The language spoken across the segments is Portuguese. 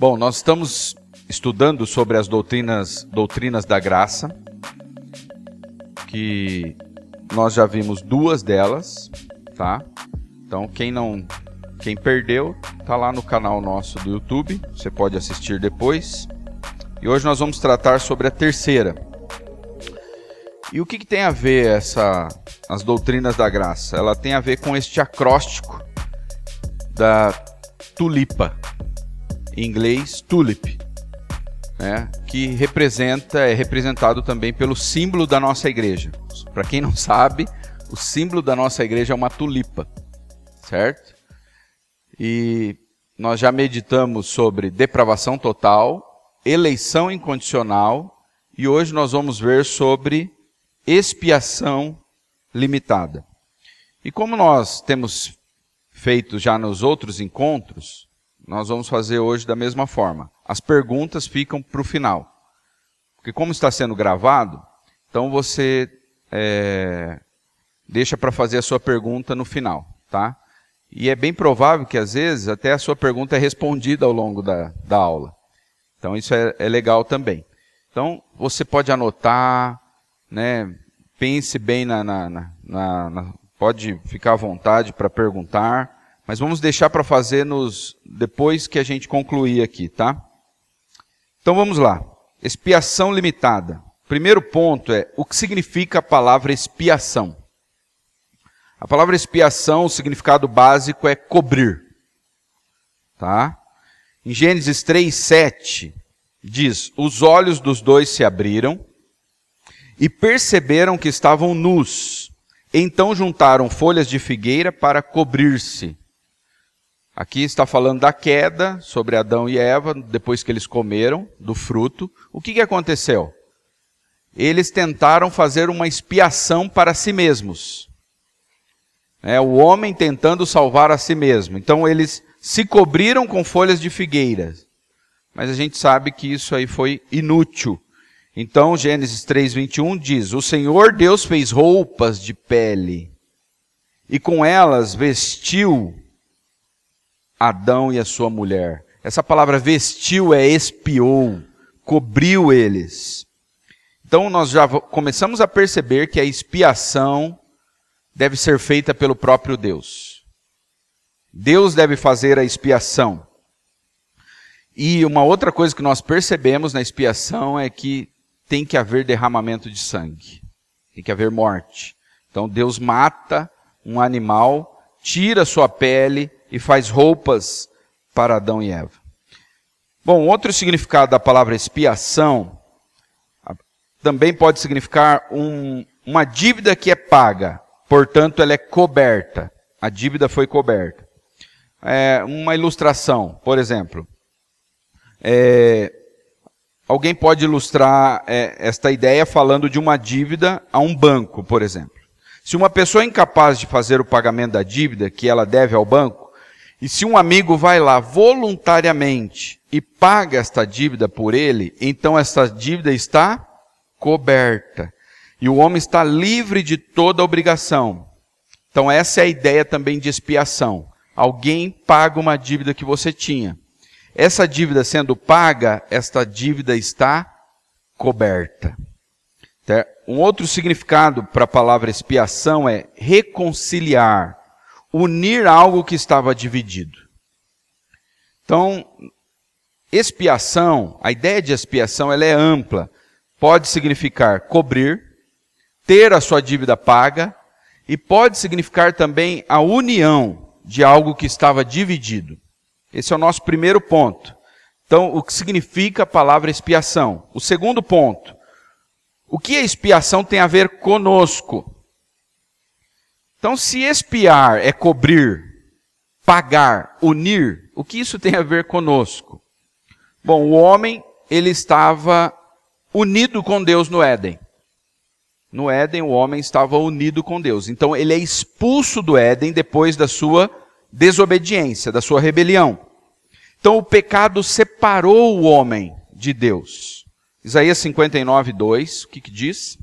Bom, nós estamos estudando sobre as doutrinas, doutrinas da graça, que nós já vimos duas delas, tá? Então, quem não, quem perdeu, tá lá no canal nosso do YouTube, você pode assistir depois. E hoje nós vamos tratar sobre a terceira. E o que, que tem a ver essa, as doutrinas da graça? Ela tem a ver com este acróstico da tulipa inglês tulip, né, que representa é representado também pelo símbolo da nossa igreja. Para quem não sabe, o símbolo da nossa igreja é uma tulipa, certo? E nós já meditamos sobre depravação total, eleição incondicional e hoje nós vamos ver sobre expiação limitada. E como nós temos feito já nos outros encontros, nós vamos fazer hoje da mesma forma. As perguntas ficam para o final. Porque como está sendo gravado, então você é, deixa para fazer a sua pergunta no final, tá? E é bem provável que às vezes até a sua pergunta é respondida ao longo da, da aula. Então isso é, é legal também. Então você pode anotar, né? Pense bem na, na, na, na pode ficar à vontade para perguntar. Mas vamos deixar para fazer nos depois que a gente concluir aqui, tá? Então vamos lá. Expiação limitada. Primeiro ponto é o que significa a palavra expiação. A palavra expiação, o significado básico é cobrir. Tá? Em Gênesis 3, 7, diz: Os olhos dos dois se abriram e perceberam que estavam nus. Então juntaram folhas de figueira para cobrir-se. Aqui está falando da queda sobre Adão e Eva, depois que eles comeram do fruto. O que, que aconteceu? Eles tentaram fazer uma expiação para si mesmos. É, o homem tentando salvar a si mesmo. Então eles se cobriram com folhas de figueira. Mas a gente sabe que isso aí foi inútil. Então Gênesis 3:21 diz: "O Senhor Deus fez roupas de pele e com elas vestiu Adão e a sua mulher. Essa palavra vestiu é espiou, cobriu eles. Então nós já começamos a perceber que a expiação deve ser feita pelo próprio Deus. Deus deve fazer a expiação. E uma outra coisa que nós percebemos na expiação é que tem que haver derramamento de sangue. Tem que haver morte. Então Deus mata um animal, tira sua pele e faz roupas para Adão e Eva. Bom, outro significado da palavra expiação também pode significar um, uma dívida que é paga, portanto, ela é coberta. A dívida foi coberta. É, uma ilustração, por exemplo. É, alguém pode ilustrar é, esta ideia falando de uma dívida a um banco, por exemplo. Se uma pessoa é incapaz de fazer o pagamento da dívida que ela deve ao banco, e se um amigo vai lá voluntariamente e paga esta dívida por ele, então esta dívida está coberta. E o homem está livre de toda obrigação. Então essa é a ideia também de expiação. Alguém paga uma dívida que você tinha. Essa dívida sendo paga, esta dívida está coberta. Um outro significado para a palavra expiação é reconciliar unir algo que estava dividido. Então, expiação, a ideia de expiação ela é ampla. Pode significar cobrir, ter a sua dívida paga, e pode significar também a união de algo que estava dividido. Esse é o nosso primeiro ponto. Então, o que significa a palavra expiação? O segundo ponto. O que a expiação tem a ver conosco? Então, se espiar é cobrir, pagar, unir, o que isso tem a ver conosco? Bom, o homem, ele estava unido com Deus no Éden. No Éden, o homem estava unido com Deus. Então, ele é expulso do Éden depois da sua desobediência, da sua rebelião. Então, o pecado separou o homem de Deus. Isaías 59, 2, o que, que diz?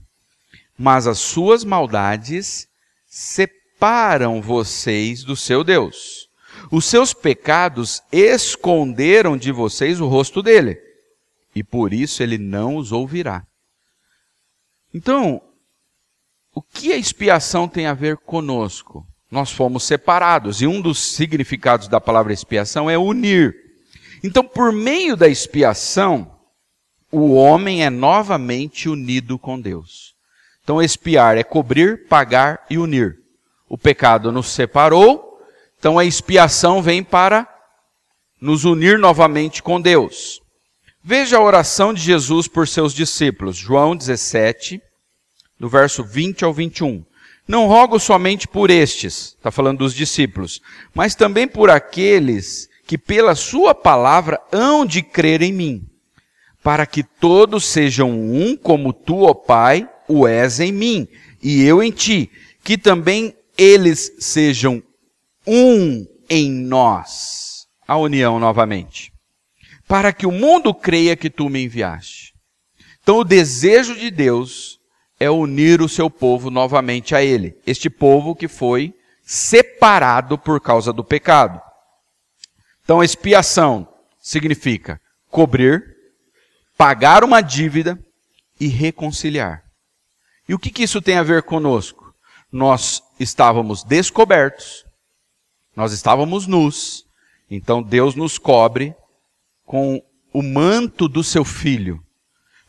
Mas as suas maldades separam vocês do seu Deus. Os seus pecados esconderam de vocês o rosto dele, e por isso ele não os ouvirá. Então, o que a expiação tem a ver conosco? Nós fomos separados, e um dos significados da palavra expiação é unir. Então, por meio da expiação, o homem é novamente unido com Deus. Então, expiar é cobrir, pagar e unir. O pecado nos separou, então a expiação vem para nos unir novamente com Deus. Veja a oração de Jesus por seus discípulos, João 17, do verso 20 ao 21. Não rogo somente por estes, está falando dos discípulos, mas também por aqueles que pela sua palavra hão de crer em mim, para que todos sejam um como tu, ó Pai, o és em mim, e eu em ti, que também eles sejam um em nós. A união novamente. Para que o mundo creia que tu me enviaste. Então o desejo de Deus é unir o seu povo novamente a ele. Este povo que foi separado por causa do pecado. Então, expiação significa cobrir, pagar uma dívida e reconciliar. E o que, que isso tem a ver conosco? Nós estávamos descobertos, nós estávamos nus, então Deus nos cobre com o manto do seu filho.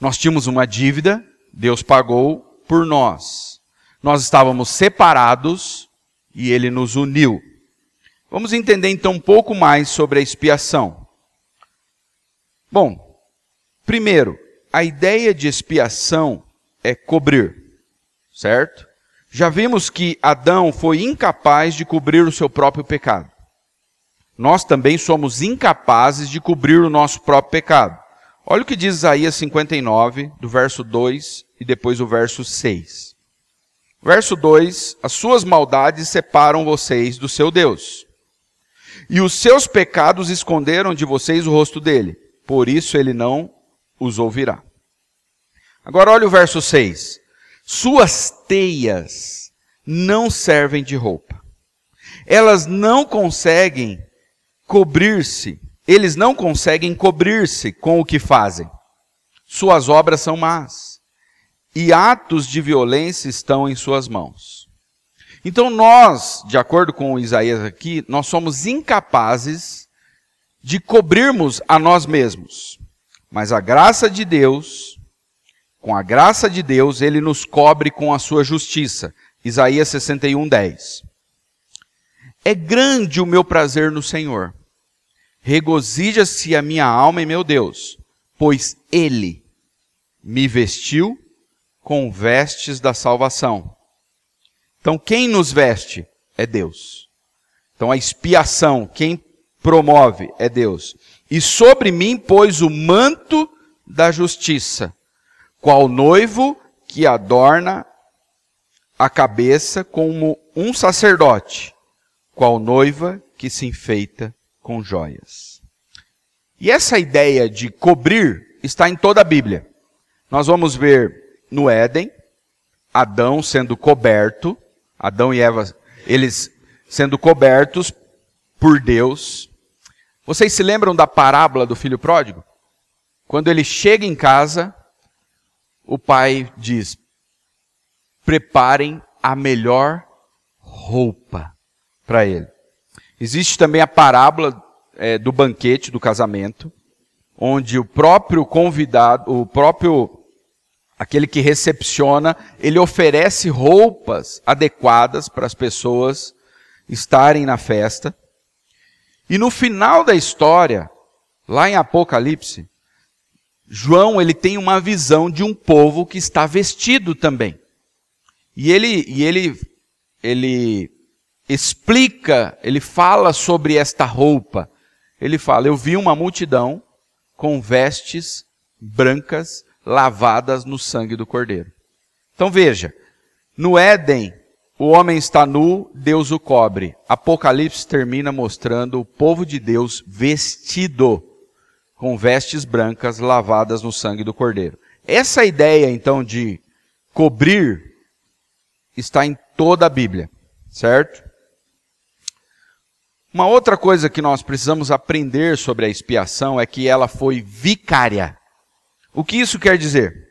Nós tínhamos uma dívida, Deus pagou por nós. Nós estávamos separados e ele nos uniu. Vamos entender então um pouco mais sobre a expiação. Bom, primeiro, a ideia de expiação é cobrir, certo? Já vimos que Adão foi incapaz de cobrir o seu próprio pecado. Nós também somos incapazes de cobrir o nosso próprio pecado. Olha o que diz Isaías 59, do verso 2 e depois o verso 6. Verso 2: As suas maldades separam vocês do seu Deus e os seus pecados esconderam de vocês o rosto dele, por isso ele não os ouvirá. Agora olha o verso 6. Suas teias não servem de roupa. Elas não conseguem cobrir-se, eles não conseguem cobrir-se com o que fazem. Suas obras são más, e atos de violência estão em suas mãos. Então nós, de acordo com Isaías aqui, nós somos incapazes de cobrirmos a nós mesmos. Mas a graça de Deus, com a graça de Deus, ele nos cobre com a sua justiça. Isaías 61, 10. É grande o meu prazer no Senhor. Regozija-se a minha alma em meu Deus, pois ele me vestiu com vestes da salvação então, quem nos veste é Deus. Então, a expiação, quem promove é Deus. E sobre mim pôs o manto da justiça, qual noivo que adorna a cabeça como um sacerdote, qual noiva que se enfeita com joias. E essa ideia de cobrir está em toda a Bíblia. Nós vamos ver no Éden, Adão sendo coberto, Adão e Eva, eles sendo cobertos por Deus. Vocês se lembram da parábola do filho pródigo? Quando ele chega em casa, o pai diz: preparem a melhor roupa para ele. Existe também a parábola é, do banquete, do casamento, onde o próprio convidado, o próprio aquele que recepciona, ele oferece roupas adequadas para as pessoas estarem na festa. E no final da história, lá em Apocalipse, João ele tem uma visão de um povo que está vestido também. E ele, e ele, ele explica, ele fala sobre esta roupa. Ele fala: Eu vi uma multidão com vestes brancas lavadas no sangue do Cordeiro. Então veja, no Éden, o homem está nu, Deus o cobre. Apocalipse termina mostrando o povo de Deus vestido com vestes brancas lavadas no sangue do Cordeiro. Essa ideia, então, de cobrir está em toda a Bíblia, certo? Uma outra coisa que nós precisamos aprender sobre a expiação é que ela foi vicária. O que isso quer dizer?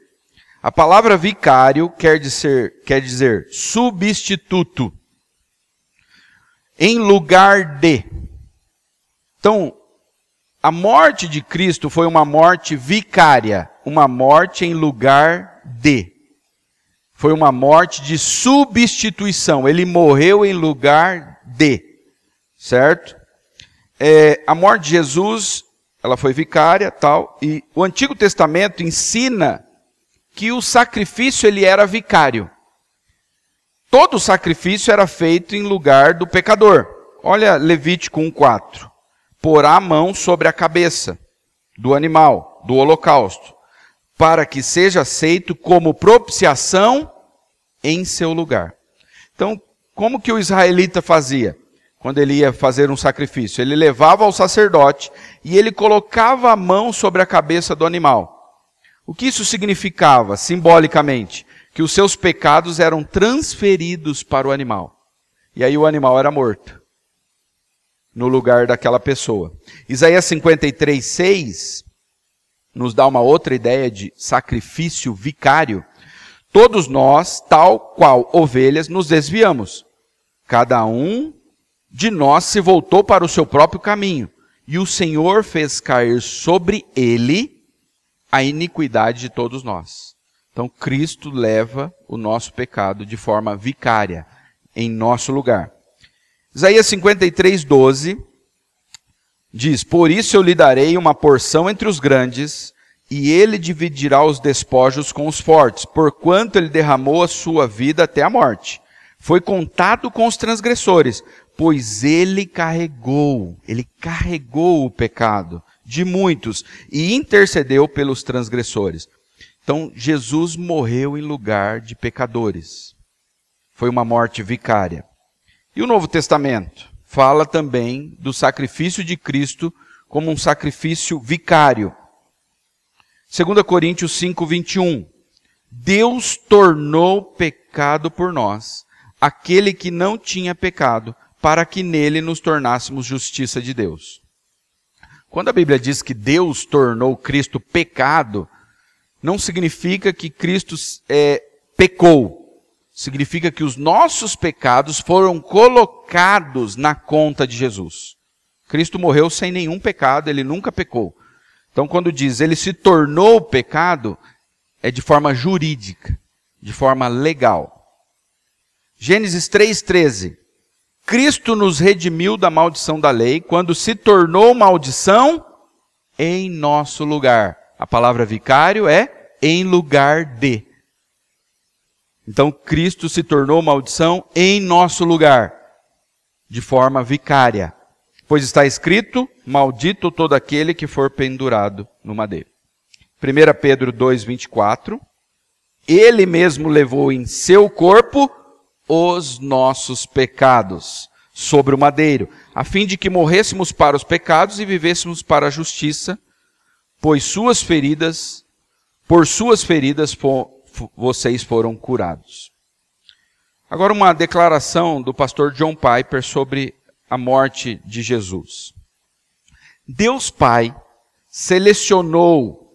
A palavra vicário quer dizer, quer dizer substituto. Em lugar de. Então, a morte de Cristo foi uma morte vicária, uma morte em lugar de. Foi uma morte de substituição. Ele morreu em lugar de certo? É, a morte de Jesus, ela foi vicária, tal, e o Antigo Testamento ensina que o sacrifício ele era vicário. Todo sacrifício era feito em lugar do pecador. Olha Levítico 1:4. Porá a mão sobre a cabeça do animal, do holocausto, para que seja aceito como propiciação em seu lugar. Então, como que o israelita fazia? quando ele ia fazer um sacrifício. Ele levava ao sacerdote e ele colocava a mão sobre a cabeça do animal. O que isso significava, simbolicamente? Que os seus pecados eram transferidos para o animal. E aí o animal era morto. No lugar daquela pessoa. Isaías 53, 6 nos dá uma outra ideia de sacrifício vicário. Todos nós, tal qual ovelhas, nos desviamos. Cada um de nós se voltou para o seu próprio caminho, e o Senhor fez cair sobre ele a iniquidade de todos nós. Então Cristo leva o nosso pecado de forma vicária em nosso lugar. Isaías 53, 12 diz: Por isso eu lhe darei uma porção entre os grandes, e ele dividirá os despojos com os fortes, porquanto ele derramou a sua vida até a morte. Foi contado com os transgressores, pois ele carregou, ele carregou o pecado de muitos e intercedeu pelos transgressores. Então, Jesus morreu em lugar de pecadores. Foi uma morte vicária. E o Novo Testamento fala também do sacrifício de Cristo como um sacrifício vicário. 2 Coríntios 5, 21. Deus tornou pecado por nós, aquele que não tinha pecado, para que nele nos tornássemos justiça de Deus. Quando a Bíblia diz que Deus tornou Cristo pecado, não significa que Cristo é, pecou. Significa que os nossos pecados foram colocados na conta de Jesus. Cristo morreu sem nenhum pecado, ele nunca pecou. Então, quando diz ele se tornou pecado, é de forma jurídica, de forma legal. Gênesis 3,13. Cristo nos redimiu da maldição da lei quando se tornou maldição em nosso lugar. A palavra vicário é em lugar de. Então Cristo se tornou maldição em nosso lugar, de forma vicária. Pois está escrito: Maldito todo aquele que for pendurado no madeiro. 1 Pedro 2,24. Ele mesmo levou em seu corpo os nossos pecados sobre o madeiro, a fim de que morrêssemos para os pecados e vivêssemos para a justiça, pois suas feridas, por suas feridas vocês foram curados. Agora uma declaração do pastor John Piper sobre a morte de Jesus. Deus Pai selecionou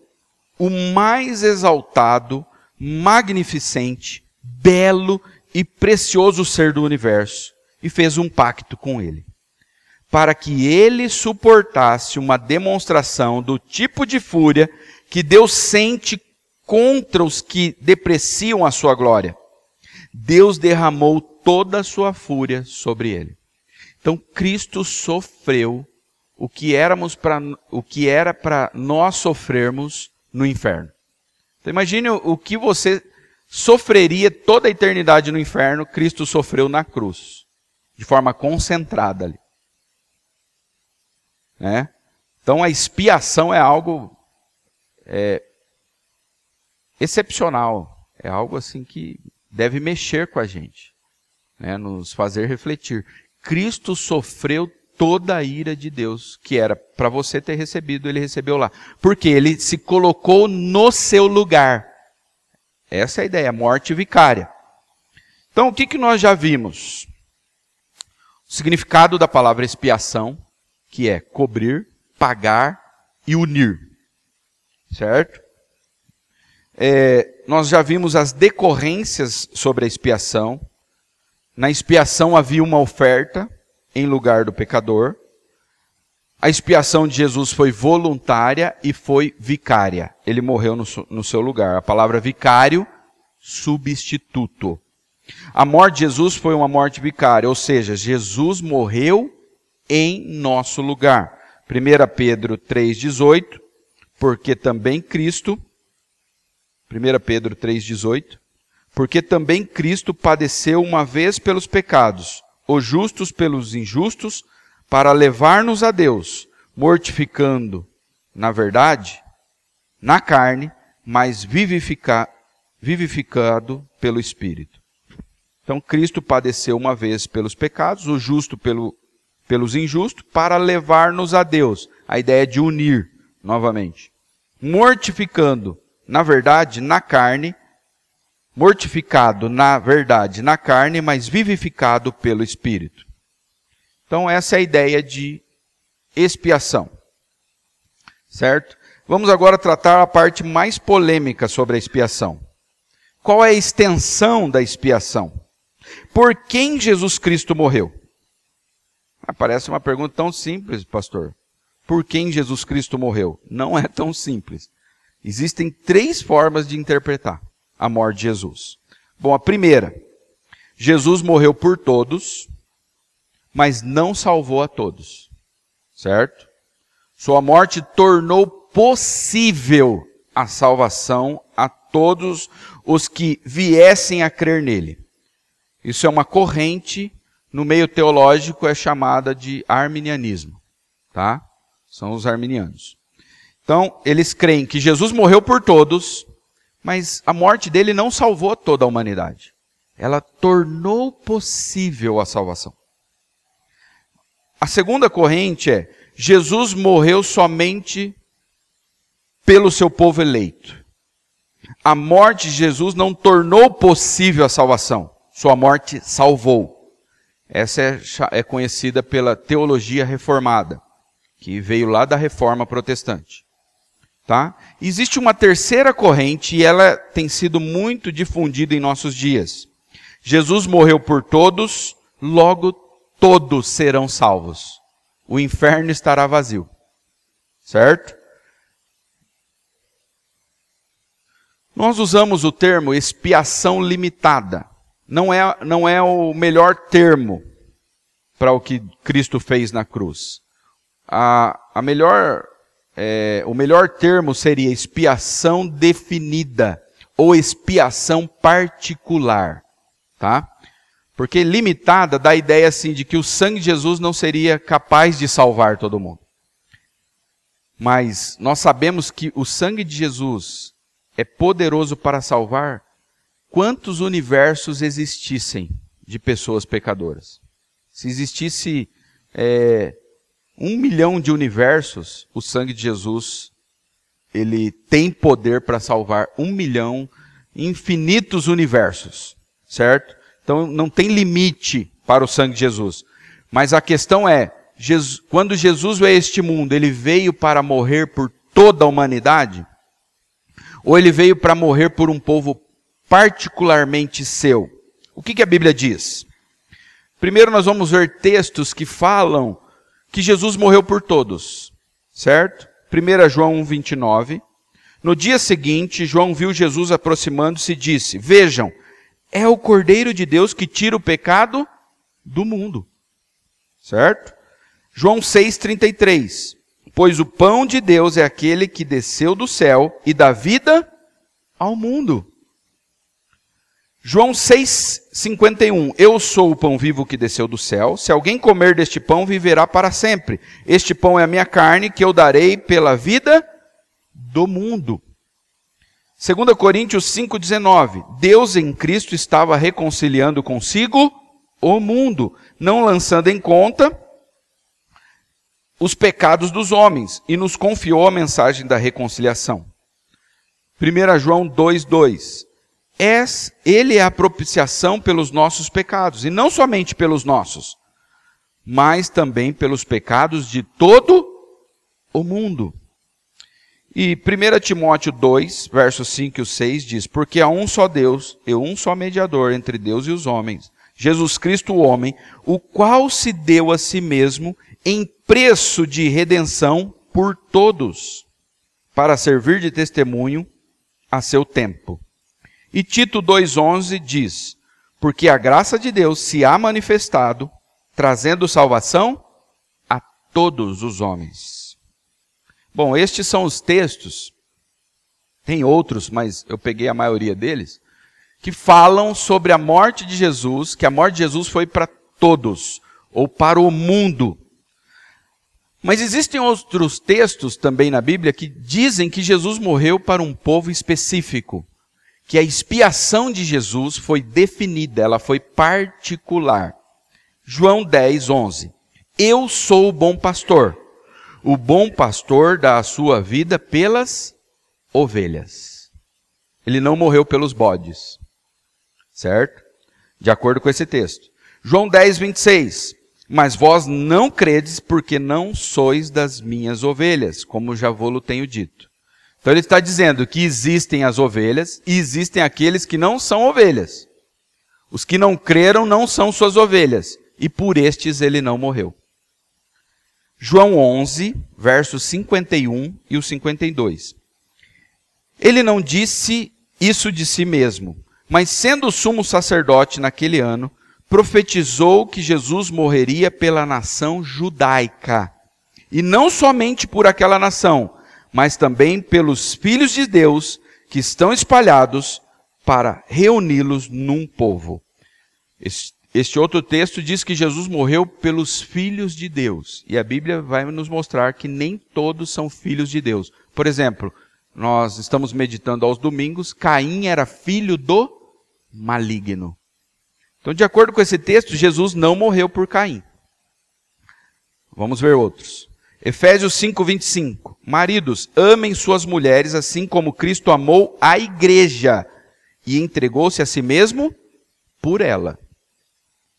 o mais exaltado, magnificente, belo e precioso ser do universo e fez um pacto com ele, para que ele suportasse uma demonstração do tipo de fúria que Deus sente contra os que depreciam a sua glória. Deus derramou toda a sua fúria sobre ele. Então Cristo sofreu o que éramos para o que era para nós sofrermos no inferno. Então imagine o que você sofreria toda a eternidade no inferno, Cristo sofreu na cruz, de forma concentrada ali. Né? Então a expiação é algo é, excepcional, é algo assim que deve mexer com a gente, né? nos fazer refletir. Cristo sofreu toda a ira de Deus, que era para você ter recebido, ele recebeu lá. Porque ele se colocou no seu lugar. Essa é a ideia, morte vicária. Então, o que, que nós já vimos? O significado da palavra expiação, que é cobrir, pagar e unir. Certo? É, nós já vimos as decorrências sobre a expiação. Na expiação havia uma oferta em lugar do pecador. A expiação de Jesus foi voluntária e foi vicária. Ele morreu no, no seu lugar. A palavra vicário, substituto. A morte de Jesus foi uma morte vicária, ou seja, Jesus morreu em nosso lugar. 1 Pedro 3,18, porque também Cristo, 1 Pedro 3,18, porque também Cristo padeceu uma vez pelos pecados, os justos pelos injustos, para levar-nos a Deus, mortificando, na verdade, na carne, mas vivificar, vivificado pelo Espírito. Então, Cristo padeceu uma vez pelos pecados, o justo pelo, pelos injustos, para levar-nos a Deus. A ideia de unir, novamente. Mortificando, na verdade, na carne, mortificado, na verdade, na carne, mas vivificado pelo Espírito. Então, essa é a ideia de expiação. Certo? Vamos agora tratar a parte mais polêmica sobre a expiação. Qual é a extensão da expiação? Por quem Jesus Cristo morreu? Ah, parece uma pergunta tão simples, pastor. Por quem Jesus Cristo morreu? Não é tão simples. Existem três formas de interpretar a morte de Jesus. Bom, a primeira, Jesus morreu por todos, mas não salvou a todos. Certo? Sua morte tornou possível a salvação a todos os que viessem a crer nele. Isso é uma corrente no meio teológico é chamada de arminianismo, tá? São os arminianos. Então, eles creem que Jesus morreu por todos, mas a morte dele não salvou toda a humanidade. Ela tornou possível a salvação. A segunda corrente é: Jesus morreu somente pelo seu povo eleito. A morte de Jesus não tornou possível a salvação, sua morte salvou. Essa é, é conhecida pela teologia reformada, que veio lá da reforma protestante. Tá? Existe uma terceira corrente e ela tem sido muito difundida em nossos dias. Jesus morreu por todos, logo todos serão salvos. O inferno estará vazio. Certo? Nós usamos o termo expiação limitada. Não é, não é o melhor termo para o que Cristo fez na cruz. A, a melhor, é, o melhor termo seria expiação definida ou expiação particular, tá? Porque limitada dá a ideia assim de que o sangue de Jesus não seria capaz de salvar todo mundo. Mas nós sabemos que o sangue de Jesus é poderoso para salvar quantos universos existissem de pessoas pecadoras. Se existisse é, um milhão de universos, o sangue de Jesus ele tem poder para salvar um milhão, infinitos universos, certo? Então não tem limite para o sangue de Jesus. Mas a questão é, Jesus, quando Jesus veio a este mundo, ele veio para morrer por toda a humanidade? Ou ele veio para morrer por um povo particularmente seu? O que, que a Bíblia diz? Primeiro nós vamos ver textos que falam que Jesus morreu por todos, certo? 1 João 1,29. No dia seguinte, João viu Jesus aproximando-se e disse: Vejam, é o Cordeiro de Deus que tira o pecado do mundo. Certo? João 6,33. Pois o pão de Deus é aquele que desceu do céu e dá vida ao mundo. João 6,51. Eu sou o pão vivo que desceu do céu. Se alguém comer deste pão, viverá para sempre. Este pão é a minha carne que eu darei pela vida do mundo. 2 Coríntios 5,19: Deus em Cristo estava reconciliando consigo o mundo, não lançando em conta os pecados dos homens, e nos confiou a mensagem da reconciliação. 1 João 2,2: Ele é a propiciação pelos nossos pecados, e não somente pelos nossos, mas também pelos pecados de todo o mundo. E 1 Timóteo 2, versos 5 e 6 diz: Porque há um só Deus e um só mediador entre Deus e os homens, Jesus Cristo, o homem, o qual se deu a si mesmo em preço de redenção por todos, para servir de testemunho a seu tempo. E Tito 2,11 diz: Porque a graça de Deus se há manifestado, trazendo salvação a todos os homens. Bom, estes são os textos, tem outros, mas eu peguei a maioria deles, que falam sobre a morte de Jesus, que a morte de Jesus foi para todos, ou para o mundo. Mas existem outros textos também na Bíblia que dizem que Jesus morreu para um povo específico, que a expiação de Jesus foi definida, ela foi particular. João 10, 11. Eu sou o bom pastor. O bom pastor dá a sua vida pelas ovelhas. Ele não morreu pelos bodes. Certo? De acordo com esse texto. João 10, 26. Mas vós não credes porque não sois das minhas ovelhas, como já vou-lo tenho dito. Então ele está dizendo que existem as ovelhas e existem aqueles que não são ovelhas. Os que não creram não são suas ovelhas, e por estes ele não morreu. João 11, versos 51 e o 52. Ele não disse isso de si mesmo, mas sendo sumo sacerdote naquele ano, profetizou que Jesus morreria pela nação judaica. E não somente por aquela nação, mas também pelos filhos de Deus que estão espalhados para reuni-los num povo. Este outro texto diz que Jesus morreu pelos filhos de Deus. E a Bíblia vai nos mostrar que nem todos são filhos de Deus. Por exemplo, nós estamos meditando aos domingos, Caim era filho do maligno. Então, de acordo com esse texto, Jesus não morreu por Caim. Vamos ver outros. Efésios 5, 25. Maridos, amem suas mulheres assim como Cristo amou a igreja e entregou-se a si mesmo por ela.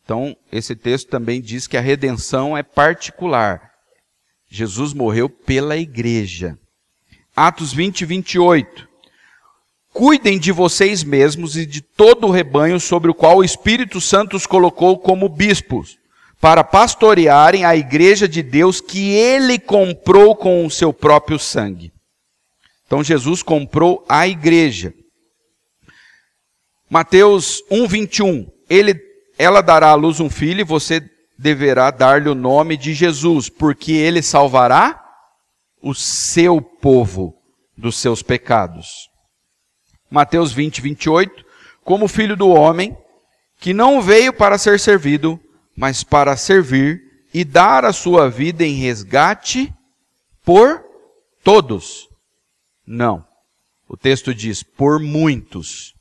Então, esse texto também diz que a redenção é particular. Jesus morreu pela igreja. Atos 20, 28. Cuidem de vocês mesmos e de todo o rebanho sobre o qual o Espírito Santo os colocou como bispos, para pastorearem a igreja de Deus que ele comprou com o seu próprio sangue. Então Jesus comprou a igreja. Mateus 1:21. Ele ela dará à luz um filho e você deverá dar-lhe o nome de Jesus, porque ele salvará o seu povo dos seus pecados. Mateus 20, 28, como filho do homem, que não veio para ser servido, mas para servir e dar a sua vida em resgate por todos. Não. O texto diz por muitos.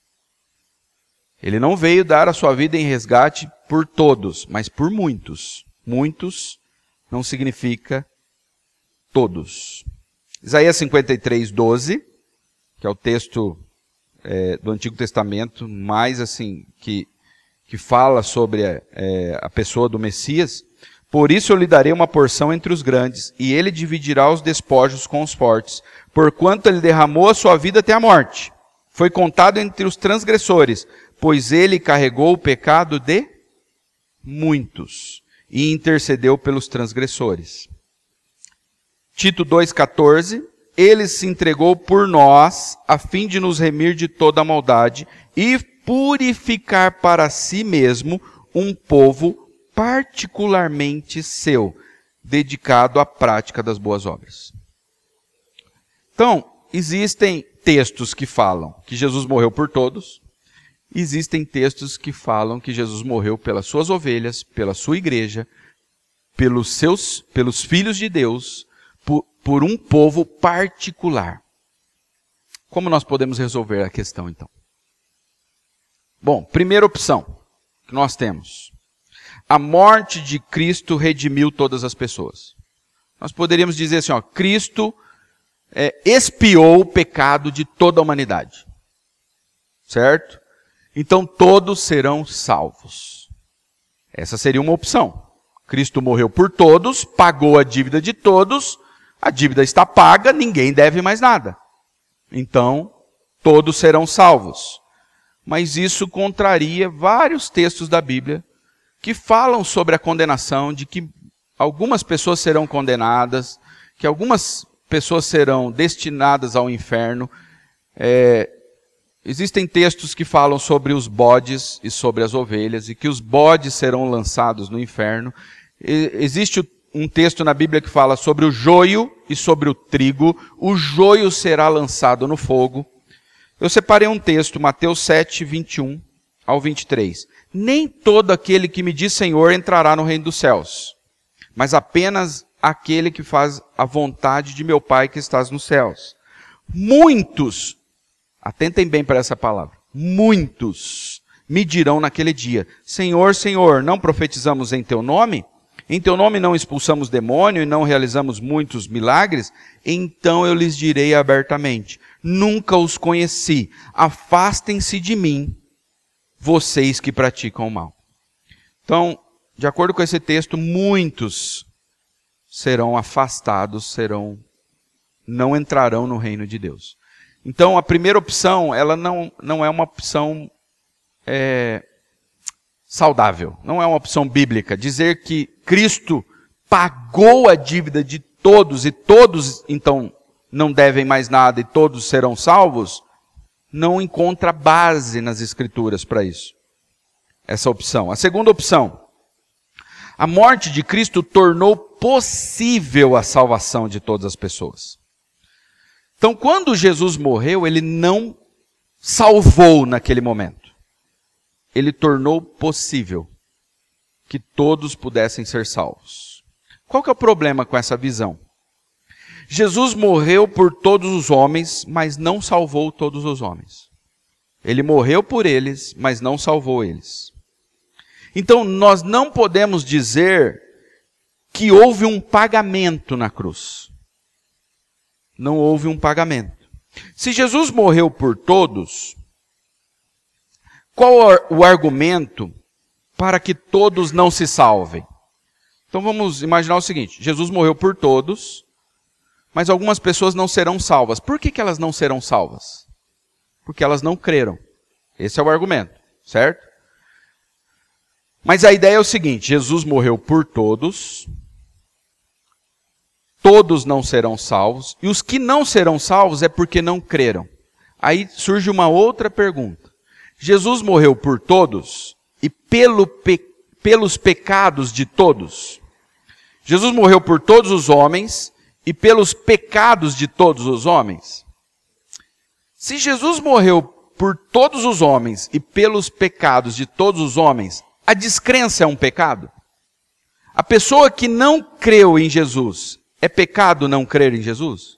Ele não veio dar a sua vida em resgate por todos, mas por muitos. Muitos não significa todos. Isaías 53, 12, que é o texto é, do Antigo Testamento, mais assim, que, que fala sobre a, é, a pessoa do Messias. Por isso eu lhe darei uma porção entre os grandes, e ele dividirá os despojos com os fortes, porquanto ele derramou a sua vida até a morte. Foi contado entre os transgressores, pois ele carregou o pecado de muitos e intercedeu pelos transgressores. Tito 2,14 ele se entregou por nós, a fim de nos remir de toda a maldade e purificar para si mesmo um povo particularmente seu, dedicado à prática das boas obras. Então, existem textos que falam que Jesus morreu por todos, existem textos que falam que Jesus morreu pelas suas ovelhas, pela sua igreja, pelos seus, pelos filhos de Deus, por, por um povo particular. Como nós podemos resolver a questão então? Bom, primeira opção que nós temos. A morte de Cristo redimiu todas as pessoas. Nós poderíamos dizer assim, ó, Cristo é, expiou o pecado de toda a humanidade. Certo? Então todos serão salvos. Essa seria uma opção. Cristo morreu por todos, pagou a dívida de todos, a dívida está paga, ninguém deve mais nada. Então, todos serão salvos. Mas isso contraria vários textos da Bíblia que falam sobre a condenação, de que algumas pessoas serão condenadas, que algumas pessoas serão destinadas ao inferno. É, existem textos que falam sobre os bodes e sobre as ovelhas, e que os bodes serão lançados no inferno. E, existe um texto na Bíblia que fala sobre o joio e sobre o trigo. O joio será lançado no fogo. Eu separei um texto, Mateus 7, 21 ao 23. Nem todo aquele que me diz Senhor entrará no reino dos céus, mas apenas aquele que faz a vontade de meu Pai que estás nos céus. Muitos, atentem bem para essa palavra, muitos me dirão naquele dia: Senhor, Senhor, não profetizamos em teu nome? Em teu nome não expulsamos demônio e não realizamos muitos milagres? Então eu lhes direi abertamente: Nunca os conheci. Afastem-se de mim, vocês que praticam o mal. Então, de acordo com esse texto, muitos serão afastados, serão não entrarão no reino de Deus. Então, a primeira opção, ela não, não é uma opção é, saudável, não é uma opção bíblica. Dizer que Cristo pagou a dívida de todos e todos, então, não devem mais nada e todos serão salvos, não encontra base nas Escrituras para isso. Essa opção. A segunda opção, a morte de Cristo tornou possível a salvação de todas as pessoas. Então, quando Jesus morreu, ele não salvou naquele momento. Ele tornou possível que todos pudessem ser salvos. Qual que é o problema com essa visão? Jesus morreu por todos os homens, mas não salvou todos os homens. Ele morreu por eles, mas não salvou eles. Então, nós não podemos dizer que houve um pagamento na cruz. Não houve um pagamento. Se Jesus morreu por todos, qual o argumento para que todos não se salvem? Então vamos imaginar o seguinte: Jesus morreu por todos, mas algumas pessoas não serão salvas. Por que, que elas não serão salvas? Porque elas não creram. Esse é o argumento, certo? Mas a ideia é o seguinte: Jesus morreu por todos, todos não serão salvos, e os que não serão salvos é porque não creram. Aí surge uma outra pergunta: Jesus morreu por todos e pelo pe pelos pecados de todos? Jesus morreu por todos os homens e pelos pecados de todos os homens? Se Jesus morreu por todos os homens e pelos pecados de todos os homens, a descrença é um pecado? A pessoa que não creu em Jesus, é pecado não crer em Jesus?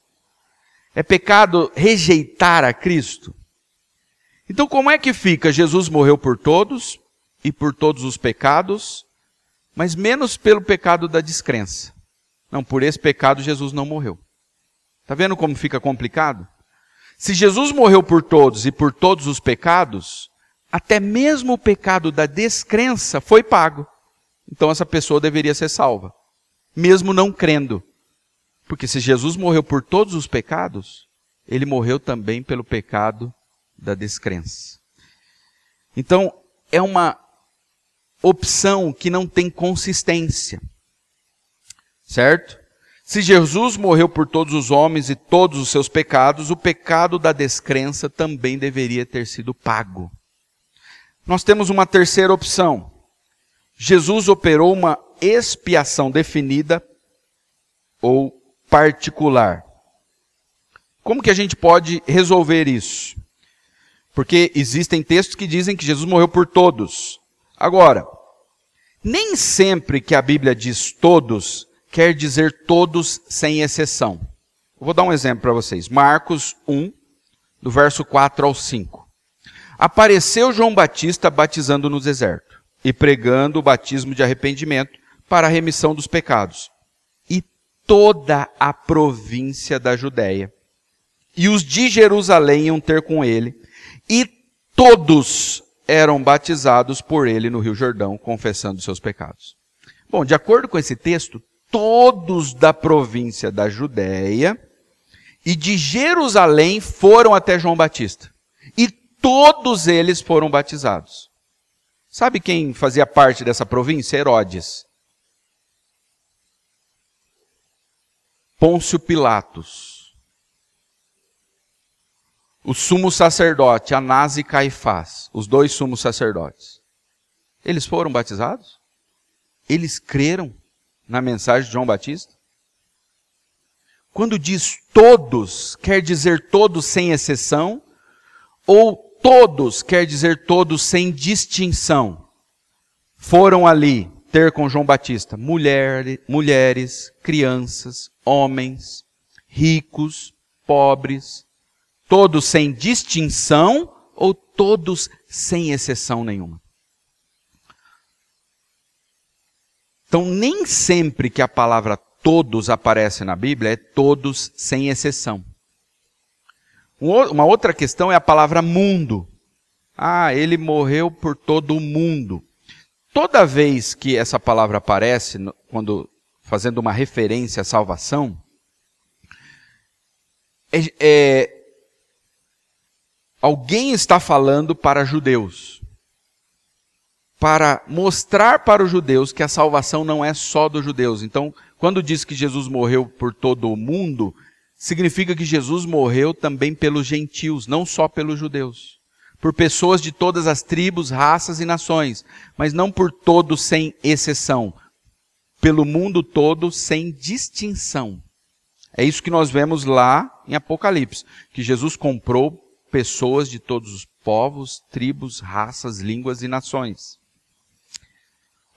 É pecado rejeitar a Cristo? Então, como é que fica? Jesus morreu por todos e por todos os pecados, mas menos pelo pecado da descrença. Não, por esse pecado Jesus não morreu. Está vendo como fica complicado? Se Jesus morreu por todos e por todos os pecados, até mesmo o pecado da descrença foi pago. Então essa pessoa deveria ser salva, mesmo não crendo. Porque se Jesus morreu por todos os pecados, ele morreu também pelo pecado da descrença. Então, é uma opção que não tem consistência. Certo? Se Jesus morreu por todos os homens e todos os seus pecados, o pecado da descrença também deveria ter sido pago. Nós temos uma terceira opção. Jesus operou uma expiação definida ou particular. Como que a gente pode resolver isso? Porque existem textos que dizem que Jesus morreu por todos. Agora, nem sempre que a Bíblia diz todos, quer dizer todos sem exceção. Eu vou dar um exemplo para vocês. Marcos 1, do verso 4 ao 5 apareceu João Batista batizando no deserto e pregando o batismo de arrependimento para a remissão dos pecados. E toda a província da Judéia e os de Jerusalém iam ter com ele, e todos eram batizados por ele no Rio Jordão, confessando seus pecados. Bom, de acordo com esse texto, todos da província da Judéia e de Jerusalém foram até João Batista. E todos eles foram batizados. Sabe quem fazia parte dessa província? Herodes. Pôncio Pilatos. O sumo sacerdote, Anás e Caifás, os dois sumos sacerdotes. Eles foram batizados? Eles creram na mensagem de João Batista? Quando diz todos, quer dizer todos sem exceção? Ou todos quer dizer todos sem distinção? Foram ali ter com João Batista mulher, mulheres, crianças, homens, ricos, pobres, todos sem distinção ou todos sem exceção nenhuma? Então, nem sempre que a palavra todos aparece na Bíblia é todos sem exceção. Uma outra questão é a palavra mundo. Ah, ele morreu por todo o mundo. Toda vez que essa palavra aparece, quando fazendo uma referência à salvação, é, é, alguém está falando para judeus para mostrar para os judeus que a salvação não é só dos judeus. Então, quando diz que Jesus morreu por todo o mundo, significa que Jesus morreu também pelos gentios, não só pelos judeus. Por pessoas de todas as tribos, raças e nações, mas não por todos sem exceção. Pelo mundo todo sem distinção. É isso que nós vemos lá em Apocalipse, que Jesus comprou pessoas de todos os povos, tribos, raças, línguas e nações.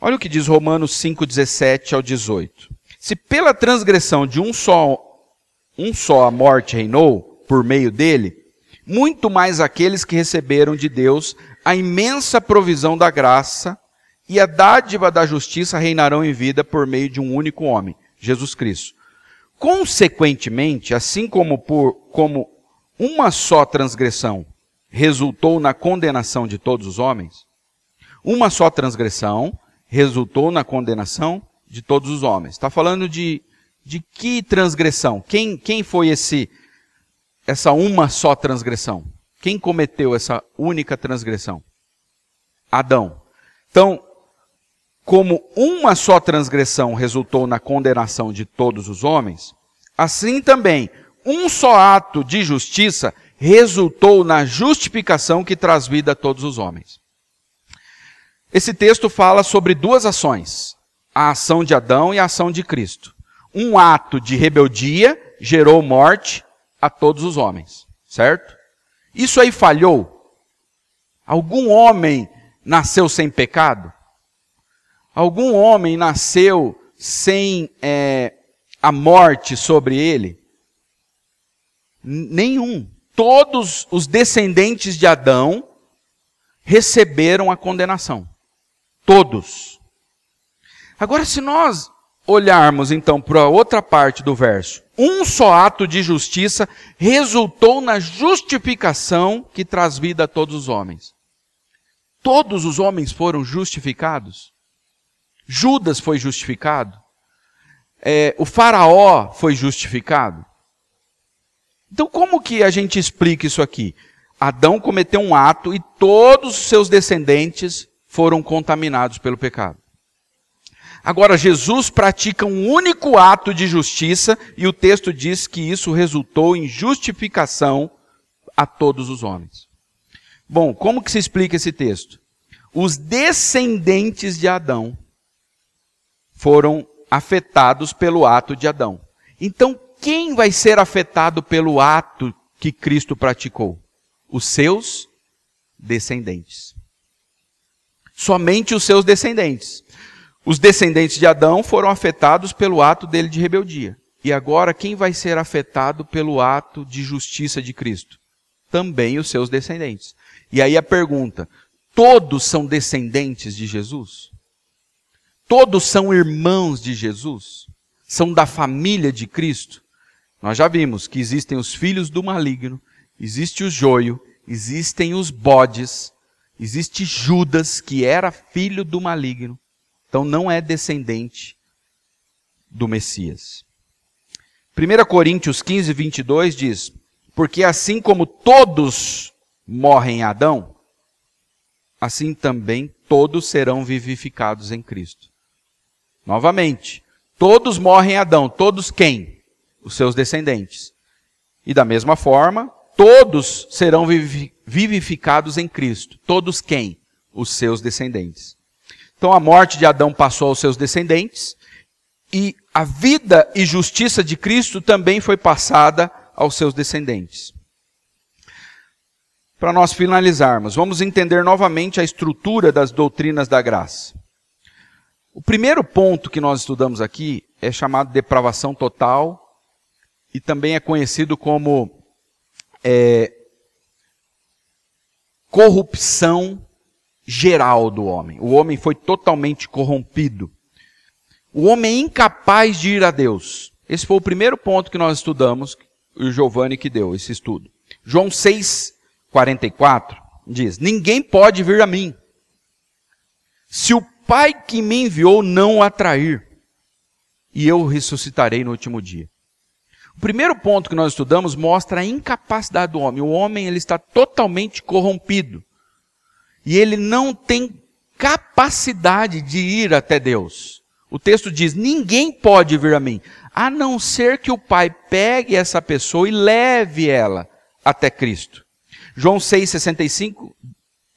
Olha o que diz Romanos 5, 17 ao 18. Se pela transgressão de um só, um só a morte reinou, por meio dele, muito mais aqueles que receberam de Deus a imensa provisão da graça e a dádiva da justiça reinarão em vida por meio de um único homem, Jesus Cristo. Consequentemente, assim como por como uma só transgressão resultou na condenação de todos os homens, uma só transgressão resultou na condenação de todos os homens. Está falando de, de que transgressão? Quem, quem foi esse essa uma só transgressão? Quem cometeu essa única transgressão? Adão. Então, como uma só transgressão resultou na condenação de todos os homens, assim também um só ato de justiça resultou na justificação que traz vida a todos os homens. Esse texto fala sobre duas ações: a ação de Adão e a ação de Cristo. Um ato de rebeldia gerou morte a todos os homens, certo? Isso aí falhou? Algum homem nasceu sem pecado? Algum homem nasceu sem é, a morte sobre ele? Nenhum. Todos os descendentes de Adão receberam a condenação. Todos. Agora, se nós olharmos então para a outra parte do verso, um só ato de justiça resultou na justificação que traz vida a todos os homens. Todos os homens foram justificados. Judas foi justificado. É, o faraó foi justificado. Então, como que a gente explica isso aqui? Adão cometeu um ato e todos os seus descendentes foram contaminados pelo pecado. Agora, Jesus pratica um único ato de justiça e o texto diz que isso resultou em justificação a todos os homens. Bom, como que se explica esse texto? Os descendentes de Adão foram afetados pelo ato de Adão. Então, quem vai ser afetado pelo ato que Cristo praticou? Os seus descendentes somente os seus descendentes. Os descendentes de Adão foram afetados pelo ato dele de rebeldia. E agora, quem vai ser afetado pelo ato de justiça de Cristo? Também os seus descendentes. E aí a pergunta: todos são descendentes de Jesus? Todos são irmãos de Jesus? São da família de Cristo? Nós já vimos que existem os filhos do maligno, existe o joio, existem os bodes, Existe Judas, que era filho do maligno. Então não é descendente do Messias. 1 Coríntios 15, 22 diz: Porque assim como todos morrem em Adão, assim também todos serão vivificados em Cristo. Novamente, todos morrem em Adão, todos quem? Os seus descendentes. E da mesma forma, todos serão vivificados em Cristo. Todos quem? Os seus descendentes. Então a morte de Adão passou aos seus descendentes e a vida e justiça de Cristo também foi passada aos seus descendentes. Para nós finalizarmos, vamos entender novamente a estrutura das doutrinas da graça. O primeiro ponto que nós estudamos aqui é chamado depravação total e também é conhecido como é, corrupção geral do homem. O homem foi totalmente corrompido. O homem é incapaz de ir a Deus. Esse foi o primeiro ponto que nós estudamos, o Giovanni que deu esse estudo. João 6, 44 diz: Ninguém pode vir a mim, se o Pai que me enviou não o atrair, e eu ressuscitarei no último dia. O primeiro ponto que nós estudamos mostra a incapacidade do homem. O homem ele está totalmente corrompido. E ele não tem capacidade de ir até Deus. O texto diz: ninguém pode vir a mim, a não ser que o Pai pegue essa pessoa e leve ela até Cristo. João 6,65,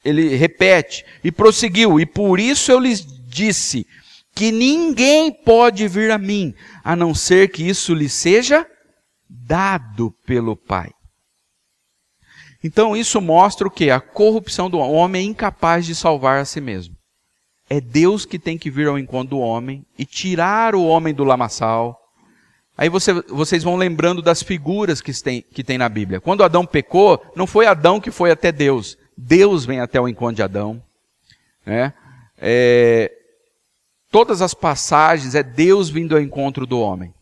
ele repete e prosseguiu, e por isso eu lhes disse que ninguém pode vir a mim, a não ser que isso lhe seja dado pelo Pai. Então isso mostra o que? A corrupção do homem. É incapaz de salvar a si mesmo. É Deus que tem que vir ao encontro do homem e tirar o homem do lamaçal. Aí você, vocês vão lembrando das figuras que tem, que tem na Bíblia. Quando Adão pecou, não foi Adão que foi até Deus. Deus vem até o encontro de Adão. Né? É, todas as passagens é Deus vindo ao encontro do homem.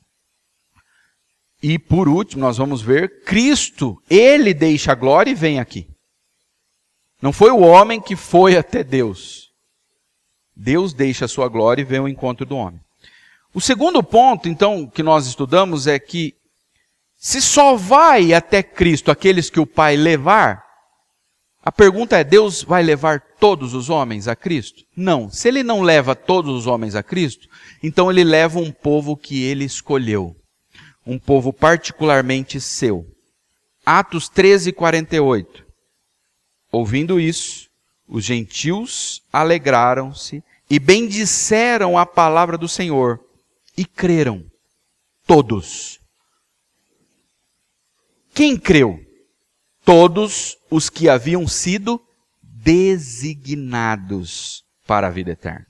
E por último, nós vamos ver Cristo, ele deixa a glória e vem aqui. Não foi o homem que foi até Deus. Deus deixa a sua glória e vem ao encontro do homem. O segundo ponto, então, que nós estudamos é que se só vai até Cristo aqueles que o Pai levar, a pergunta é: Deus vai levar todos os homens a Cristo? Não. Se ele não leva todos os homens a Cristo, então ele leva um povo que ele escolheu. Um povo particularmente seu. Atos 13, 48. Ouvindo isso, os gentios alegraram-se e bendisseram a palavra do Senhor e creram todos. Quem creu? Todos os que haviam sido designados para a vida eterna.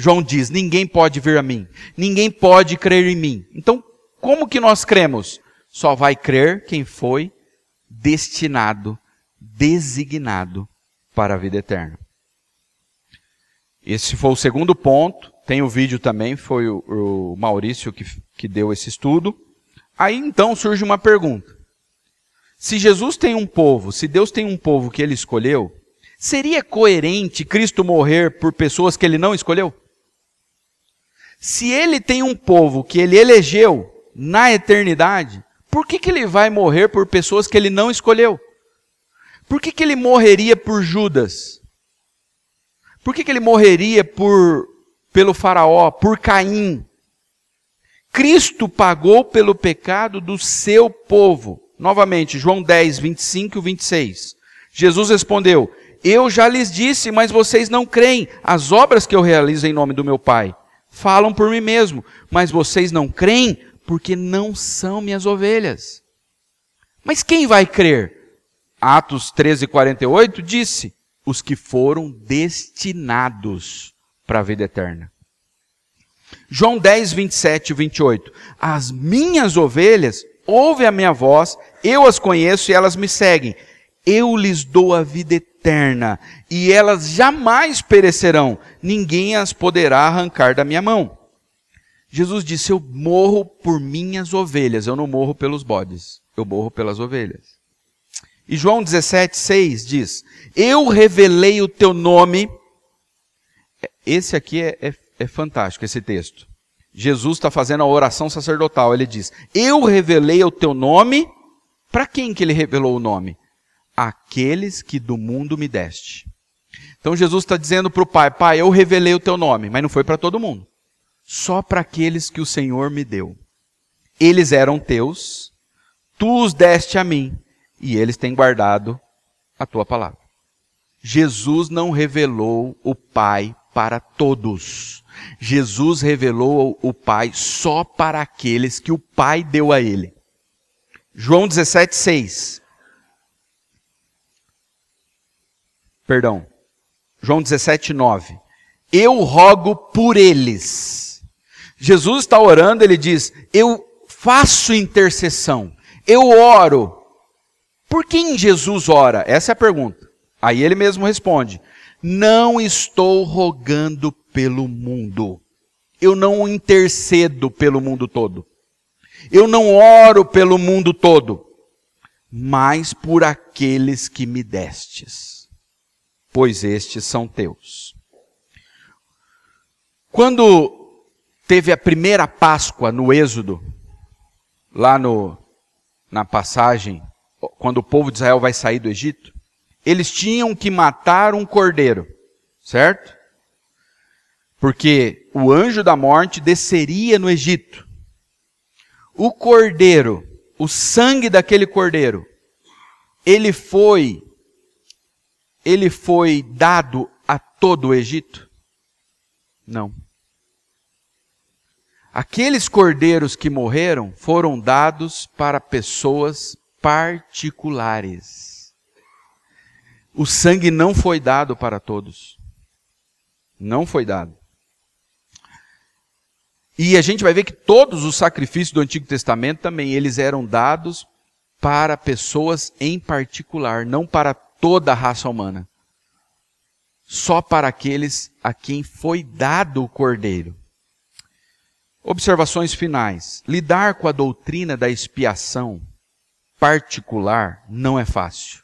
João diz: ninguém pode vir a mim, ninguém pode crer em mim. Então, como que nós cremos? Só vai crer quem foi destinado, designado para a vida eterna. Esse foi o segundo ponto. Tem o vídeo também, foi o, o Maurício que, que deu esse estudo. Aí então surge uma pergunta. Se Jesus tem um povo, se Deus tem um povo que ele escolheu, seria coerente Cristo morrer por pessoas que ele não escolheu? Se ele tem um povo que ele elegeu na eternidade, por que, que ele vai morrer por pessoas que ele não escolheu? Por que, que ele morreria por Judas? Por que, que ele morreria por, pelo Faraó, por Caim? Cristo pagou pelo pecado do seu povo. Novamente, João 10, 25 e 26. Jesus respondeu: Eu já lhes disse, mas vocês não creem. As obras que eu realizo em nome do meu Pai falam por mim mesmo, mas vocês não creem porque não são minhas ovelhas. Mas quem vai crer? Atos 13, 48 disse: os que foram destinados para a vida eterna. João 10, 27 e 28. As minhas ovelhas ouvem a minha voz, eu as conheço e elas me seguem. Eu lhes dou a vida eterna e elas jamais perecerão, ninguém as poderá arrancar da minha mão. Jesus disse: Eu morro por minhas ovelhas, eu não morro pelos bodes, eu morro pelas ovelhas. E João 17, 6 diz: Eu revelei o teu nome, esse aqui é, é, é fantástico, esse texto. Jesus está fazendo a oração sacerdotal. Ele diz: Eu revelei o teu nome. Para quem que ele revelou o nome? Aqueles que do mundo me deste. Então Jesus está dizendo para o Pai: Pai, eu revelei o teu nome, mas não foi para todo mundo. Só para aqueles que o Senhor me deu. Eles eram teus, tu os deste a mim, e eles têm guardado a tua palavra. Jesus não revelou o Pai para todos. Jesus revelou o Pai só para aqueles que o Pai deu a ele. João 17, Perdão. João 17, 9. Eu rogo por eles. Jesus está orando, ele diz: Eu faço intercessão. Eu oro. Por quem Jesus ora? Essa é a pergunta. Aí ele mesmo responde: Não estou rogando pelo mundo. Eu não intercedo pelo mundo todo. Eu não oro pelo mundo todo, mas por aqueles que me destes, pois estes são teus. Quando teve a primeira Páscoa no Êxodo, lá no, na passagem, quando o povo de Israel vai sair do Egito, eles tinham que matar um cordeiro, certo? Porque o anjo da morte desceria no Egito. O cordeiro, o sangue daquele cordeiro, ele foi ele foi dado a todo o Egito? Não. Aqueles cordeiros que morreram foram dados para pessoas particulares. O sangue não foi dado para todos. Não foi dado. E a gente vai ver que todos os sacrifícios do Antigo Testamento também eles eram dados para pessoas em particular, não para toda a raça humana. Só para aqueles a quem foi dado o cordeiro. Observações finais. Lidar com a doutrina da expiação particular não é fácil.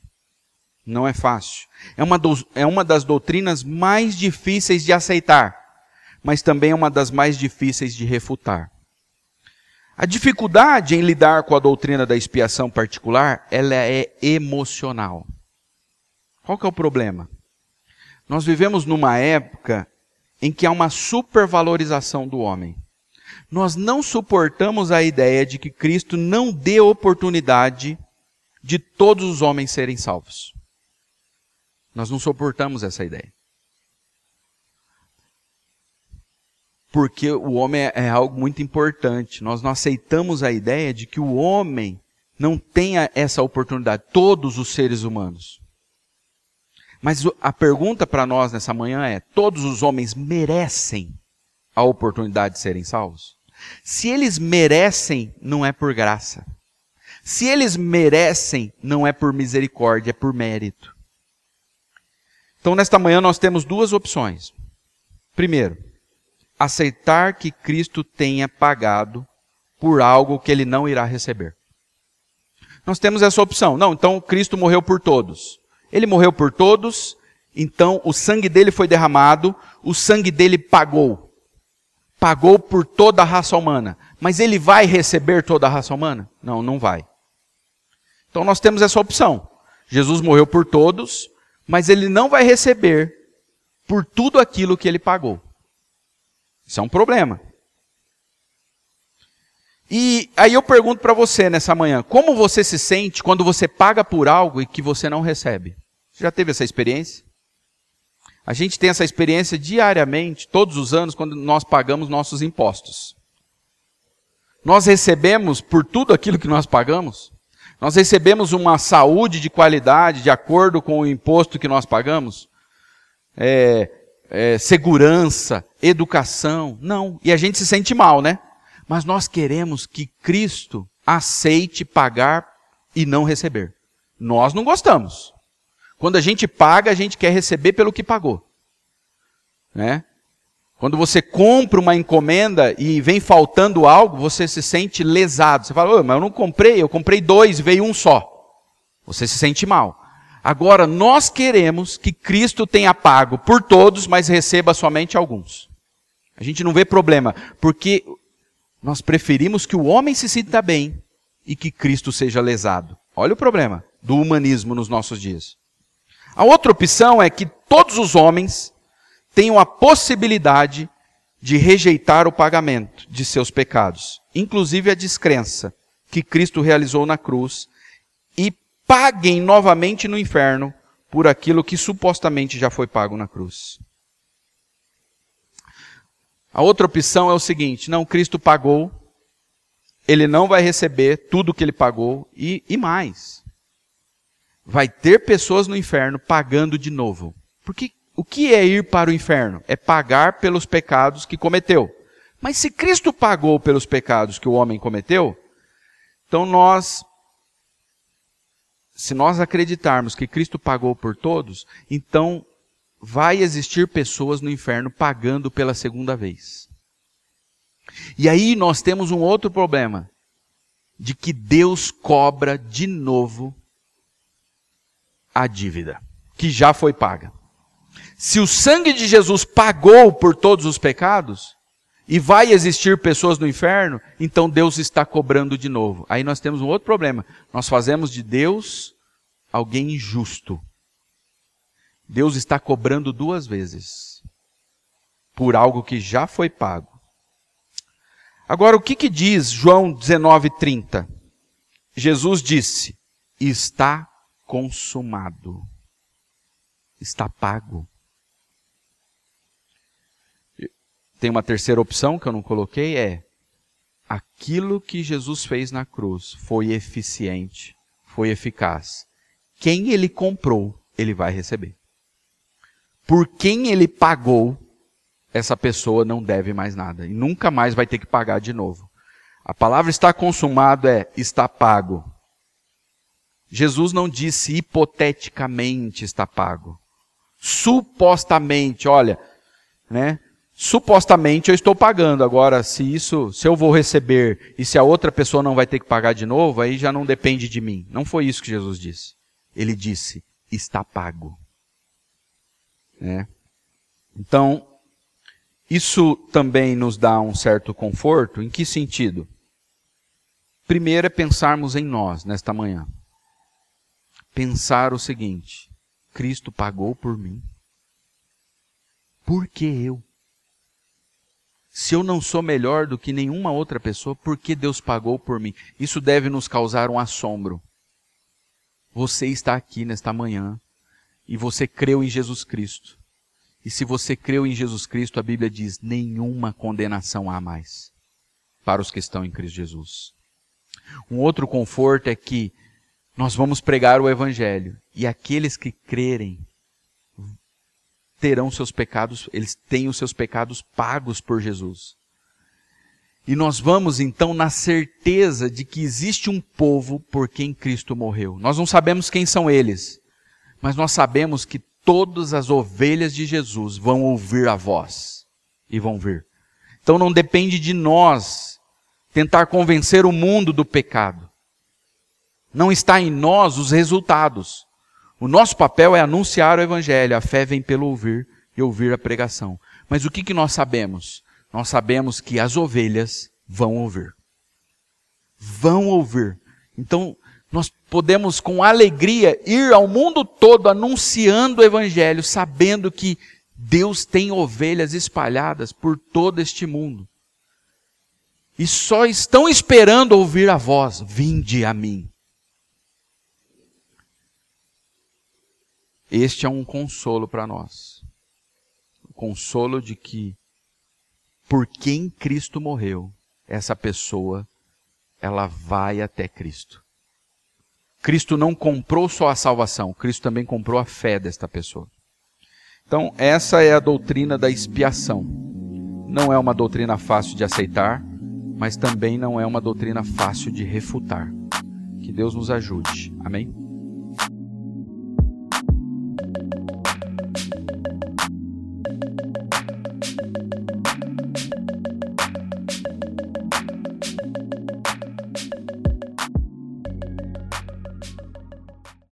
Não é fácil. É uma, do, é uma das doutrinas mais difíceis de aceitar, mas também é uma das mais difíceis de refutar. A dificuldade em lidar com a doutrina da expiação particular, ela é emocional. Qual que é o problema? Nós vivemos numa época em que há uma supervalorização do homem. Nós não suportamos a ideia de que Cristo não dê oportunidade de todos os homens serem salvos. Nós não suportamos essa ideia. Porque o homem é algo muito importante. Nós não aceitamos a ideia de que o homem não tenha essa oportunidade, todos os seres humanos. Mas a pergunta para nós nessa manhã é: todos os homens merecem a oportunidade de serem salvos? Se eles merecem, não é por graça. Se eles merecem, não é por misericórdia, é por mérito. Então, nesta manhã, nós temos duas opções. Primeiro, aceitar que Cristo tenha pagado por algo que ele não irá receber. Nós temos essa opção. Não, então Cristo morreu por todos. Ele morreu por todos, então o sangue dele foi derramado, o sangue dele pagou. Pagou por toda a raça humana. Mas ele vai receber toda a raça humana? Não, não vai. Então nós temos essa opção. Jesus morreu por todos, mas ele não vai receber por tudo aquilo que ele pagou. Isso é um problema. E aí eu pergunto para você nessa manhã, como você se sente quando você paga por algo e que você não recebe? Você já teve essa experiência? A gente tem essa experiência diariamente, todos os anos, quando nós pagamos nossos impostos. Nós recebemos por tudo aquilo que nós pagamos? Nós recebemos uma saúde de qualidade de acordo com o imposto que nós pagamos? É, é, segurança, educação? Não. E a gente se sente mal, né? Mas nós queremos que Cristo aceite pagar e não receber. Nós não gostamos. Quando a gente paga, a gente quer receber pelo que pagou. Né? Quando você compra uma encomenda e vem faltando algo, você se sente lesado. Você fala, mas eu não comprei, eu comprei dois, veio um só. Você se sente mal. Agora, nós queremos que Cristo tenha pago por todos, mas receba somente alguns. A gente não vê problema, porque nós preferimos que o homem se sinta bem e que Cristo seja lesado. Olha o problema do humanismo nos nossos dias. A outra opção é que todos os homens tenham a possibilidade de rejeitar o pagamento de seus pecados, inclusive a descrença que Cristo realizou na cruz, e paguem novamente no inferno por aquilo que supostamente já foi pago na cruz. A outra opção é o seguinte: não, Cristo pagou, ele não vai receber tudo que ele pagou e, e mais. Vai ter pessoas no inferno pagando de novo. Porque o que é ir para o inferno? É pagar pelos pecados que cometeu. Mas se Cristo pagou pelos pecados que o homem cometeu, então nós, se nós acreditarmos que Cristo pagou por todos, então vai existir pessoas no inferno pagando pela segunda vez. E aí nós temos um outro problema, de que Deus cobra de novo a dívida, que já foi paga. Se o sangue de Jesus pagou por todos os pecados, e vai existir pessoas no inferno, então Deus está cobrando de novo. Aí nós temos um outro problema. Nós fazemos de Deus alguém injusto. Deus está cobrando duas vezes por algo que já foi pago. Agora, o que, que diz João 19,30? Jesus disse: Está consumado. Está pago. Tem uma terceira opção que eu não coloquei: é aquilo que Jesus fez na cruz foi eficiente, foi eficaz. Quem ele comprou, ele vai receber por quem ele pagou, essa pessoa não deve mais nada e nunca mais vai ter que pagar de novo. A palavra está consumado é está pago. Jesus não disse hipoteticamente está pago. Supostamente, olha, né? Supostamente eu estou pagando. Agora, se isso, se eu vou receber e se a outra pessoa não vai ter que pagar de novo, aí já não depende de mim. Não foi isso que Jesus disse. Ele disse: está pago. Né? Então, isso também nos dá um certo conforto. Em que sentido? Primeiro é pensarmos em nós nesta manhã. Pensar o seguinte: Cristo pagou por mim. Por que eu? Se eu não sou melhor do que nenhuma outra pessoa, por que Deus pagou por mim? Isso deve nos causar um assombro. Você está aqui nesta manhã e você creu em Jesus Cristo. E se você creu em Jesus Cristo, a Bíblia diz: nenhuma condenação há mais para os que estão em Cristo Jesus. Um outro conforto é que nós vamos pregar o Evangelho e aqueles que crerem terão seus pecados, eles têm os seus pecados pagos por Jesus. E nós vamos então na certeza de que existe um povo por quem Cristo morreu. Nós não sabemos quem são eles, mas nós sabemos que todas as ovelhas de Jesus vão ouvir a voz e vão vir. Então não depende de nós tentar convencer o mundo do pecado. Não está em nós os resultados. O nosso papel é anunciar o evangelho. A fé vem pelo ouvir e ouvir a pregação. Mas o que, que nós sabemos? Nós sabemos que as ovelhas vão ouvir. Vão ouvir. Então, nós podemos com alegria ir ao mundo todo anunciando o Evangelho, sabendo que Deus tem ovelhas espalhadas por todo este mundo. E só estão esperando ouvir a voz: Vinde a mim. Este é um consolo para nós. O consolo de que, por quem Cristo morreu, essa pessoa, ela vai até Cristo. Cristo não comprou só a salvação, Cristo também comprou a fé desta pessoa. Então, essa é a doutrina da expiação. Não é uma doutrina fácil de aceitar, mas também não é uma doutrina fácil de refutar. Que Deus nos ajude. Amém?